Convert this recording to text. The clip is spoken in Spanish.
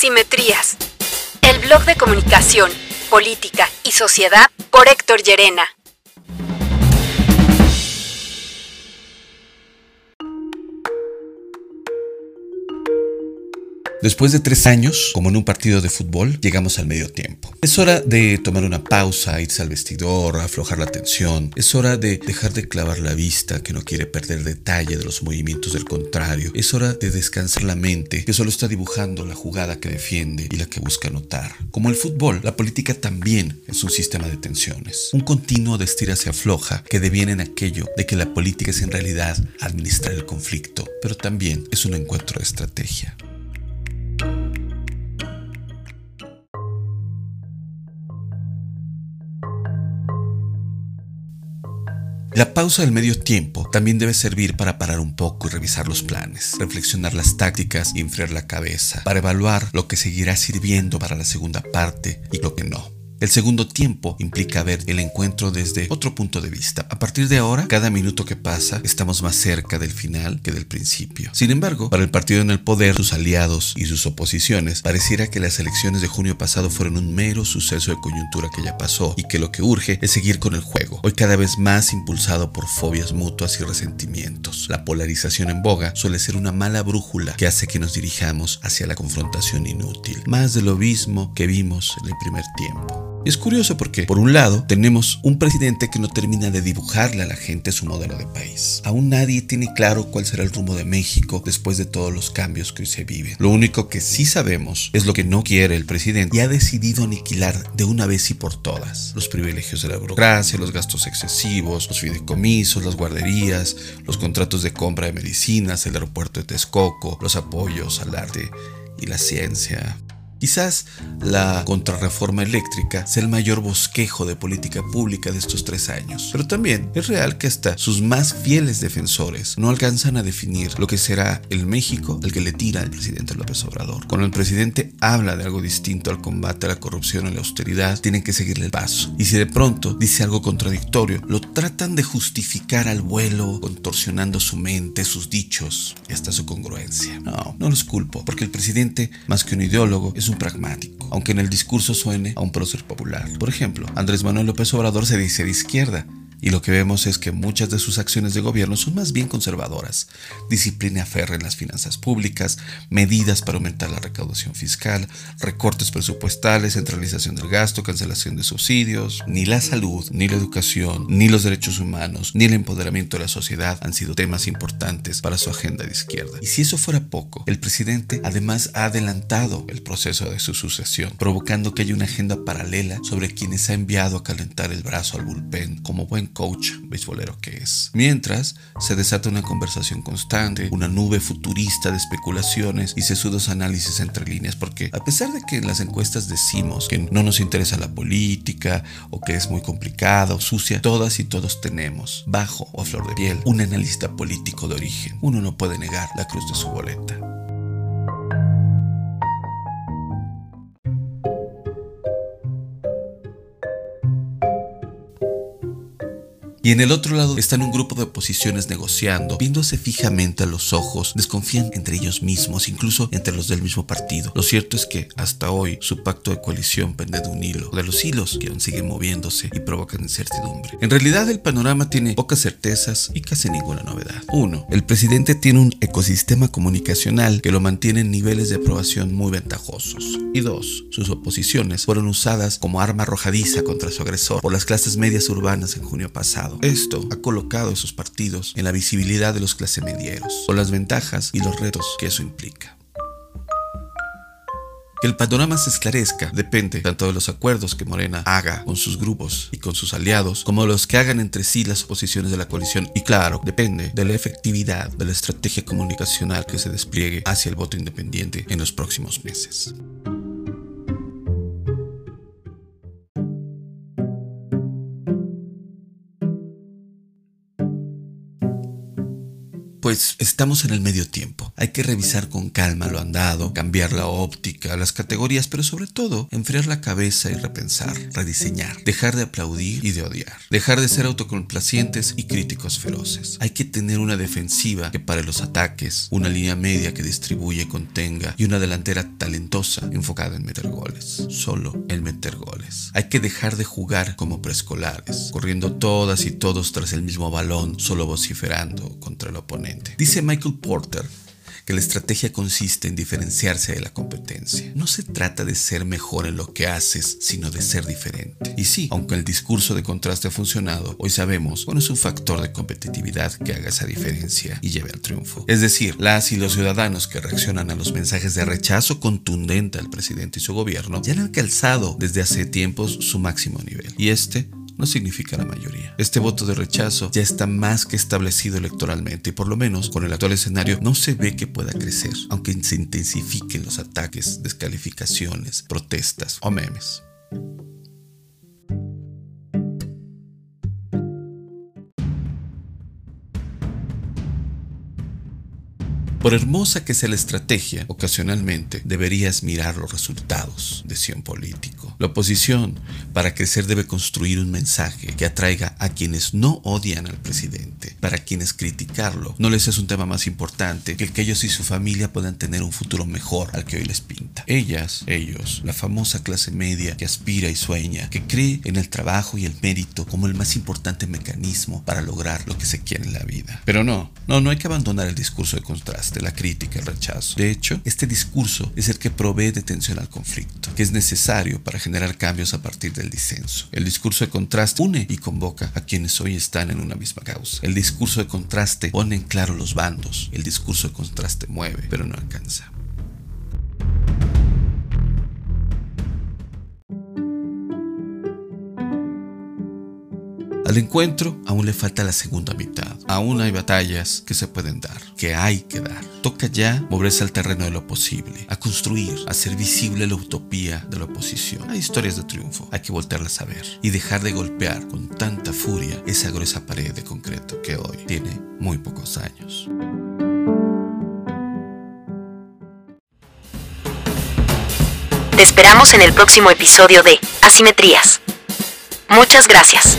Asimetrías. El blog de comunicación, política y sociedad por Héctor Llerena. Después de tres años, como en un partido de fútbol, llegamos al medio tiempo. Es hora de tomar una pausa, irse al vestidor, aflojar la tensión. Es hora de dejar de clavar la vista que no quiere perder detalle de los movimientos del contrario. Es hora de descansar la mente que solo está dibujando la jugada que defiende y la que busca anotar. Como el fútbol, la política también es un sistema de tensiones. Un continuo de estira se afloja que deviene en aquello de que la política es en realidad administrar el conflicto, pero también es un encuentro de estrategia. La pausa del medio tiempo también debe servir para parar un poco y revisar los planes, reflexionar las tácticas y enfriar la cabeza, para evaluar lo que seguirá sirviendo para la segunda parte y lo que no. El segundo tiempo implica ver el encuentro desde otro punto de vista. A partir de ahora, cada minuto que pasa, estamos más cerca del final que del principio. Sin embargo, para el partido en el poder, sus aliados y sus oposiciones, pareciera que las elecciones de junio pasado fueron un mero suceso de coyuntura que ya pasó y que lo que urge es seguir con el juego, hoy cada vez más impulsado por fobias mutuas y resentimientos. La polarización en boga suele ser una mala brújula que hace que nos dirijamos hacia la confrontación inútil, más de lo mismo que vimos en el primer tiempo. Es curioso porque, por un lado, tenemos un presidente que no termina de dibujarle a la gente su modelo de país. Aún nadie tiene claro cuál será el rumbo de México después de todos los cambios que hoy se viven. Lo único que sí sabemos es lo que no quiere el presidente y ha decidido aniquilar de una vez y por todas los privilegios de la burocracia, los gastos excesivos, los fideicomisos, las guarderías, los contratos de compra de medicinas, el aeropuerto de Texcoco, los apoyos al arte y la ciencia. Quizás la contrarreforma eléctrica sea el mayor bosquejo de política pública de estos tres años, pero también es real que hasta sus más fieles defensores no alcanzan a definir lo que será el México al que le tira el presidente López Obrador. Cuando el presidente habla de algo distinto al combate a la corrupción y la austeridad, tienen que seguirle el paso. Y si de pronto dice algo contradictorio, lo tratan de justificar al vuelo, contorsionando su mente, sus dichos y hasta su congruencia. No, no los culpo, porque el presidente, más que un ideólogo, es un pragmático, aunque en el discurso suene a un prócer popular. Por ejemplo, Andrés Manuel López Obrador se dice de izquierda, y lo que vemos es que muchas de sus acciones de gobierno son más bien conservadoras. Disciplina férrea en las finanzas públicas, medidas para aumentar la recaudación fiscal, recortes presupuestales, centralización del gasto, cancelación de subsidios. Ni la salud, ni la educación, ni los derechos humanos, ni el empoderamiento de la sociedad han sido temas importantes para su agenda de izquierda. Y si eso fuera poco, el presidente además ha adelantado el proceso de su sucesión, provocando que haya una agenda paralela sobre quienes ha enviado a calentar el brazo al bullpen como buen coach beisbolero que es. Mientras, se desata una conversación constante, una nube futurista de especulaciones y sesudos análisis entre líneas, porque a pesar de que en las encuestas decimos que no nos interesa la política o que es muy complicada o sucia, todas y todos tenemos, bajo o a flor de piel, un analista político de origen. Uno no puede negar la cruz de su boleta. Y en el otro lado están un grupo de oposiciones negociando, viéndose fijamente a los ojos, desconfían entre ellos mismos, incluso entre los del mismo partido. Lo cierto es que hasta hoy su pacto de coalición pende de un hilo, de los hilos que aún siguen moviéndose y provocan incertidumbre. En realidad el panorama tiene pocas certezas y casi ninguna novedad. Uno, el presidente tiene un ecosistema comunicacional que lo mantiene en niveles de aprobación muy ventajosos. Y dos, sus oposiciones fueron usadas como arma arrojadiza contra su agresor por las clases medias urbanas en junio pasado. Esto ha colocado esos partidos en la visibilidad de los clase medieros, con las ventajas y los retos que eso implica. Que el panorama se esclarezca depende tanto de los acuerdos que Morena haga con sus grupos y con sus aliados, como de los que hagan entre sí las oposiciones de la coalición. Y claro, depende de la efectividad de la estrategia comunicacional que se despliegue hacia el voto independiente en los próximos meses. Pues estamos en el medio tiempo. Hay que revisar con calma lo andado, cambiar la óptica, las categorías, pero sobre todo enfriar la cabeza y repensar, rediseñar, dejar de aplaudir y de odiar, dejar de ser autocomplacientes y críticos feroces. Hay que tener una defensiva que pare los ataques, una línea media que distribuye, contenga y una delantera talentosa enfocada en meter goles, solo en meter goles. Hay que dejar de jugar como preescolares, corriendo todas y todos tras el mismo balón, solo vociferando contra el oponente. Dice Michael Porter que la estrategia consiste en diferenciarse de la competencia. No se trata de ser mejor en lo que haces, sino de ser diferente. Y sí, aunque el discurso de contraste ha funcionado, hoy sabemos cuál es un factor de competitividad que haga esa diferencia y lleve al triunfo. Es decir, las y los ciudadanos que reaccionan a los mensajes de rechazo contundente al presidente y su gobierno ya han alcanzado desde hace tiempos su máximo nivel. Y este no significa la mayoría. Este voto de rechazo ya está más que establecido electoralmente y por lo menos con el actual escenario no se ve que pueda crecer, aunque se intensifiquen los ataques, descalificaciones, protestas o memes. Por hermosa que sea la estrategia, ocasionalmente deberías mirar los resultados, decía un político. La oposición, para crecer, debe construir un mensaje que atraiga a quienes no odian al presidente, para quienes criticarlo no les es un tema más importante que que ellos y su familia puedan tener un futuro mejor al que hoy les pinta. Ellas, ellos, la famosa clase media que aspira y sueña, que cree en el trabajo y el mérito como el más importante mecanismo para lograr lo que se quiere en la vida. Pero no, no, no hay que abandonar el discurso de contraste la crítica, el rechazo. De hecho, este discurso es el que provee de tensión al conflicto, que es necesario para generar cambios a partir del disenso. El discurso de contraste une y convoca a quienes hoy están en una misma causa. El discurso de contraste pone en claro los bandos. El discurso de contraste mueve, pero no alcanza. Al encuentro aún le falta la segunda mitad. Aún hay batallas que se pueden dar, que hay que dar. Toca ya moverse al terreno de lo posible, a construir, a hacer visible la utopía de la oposición. Hay historias de triunfo, hay que voltearlas a ver y dejar de golpear con tanta furia esa gruesa pared de concreto que hoy tiene muy pocos años. Te esperamos en el próximo episodio de Asimetrías. Muchas gracias.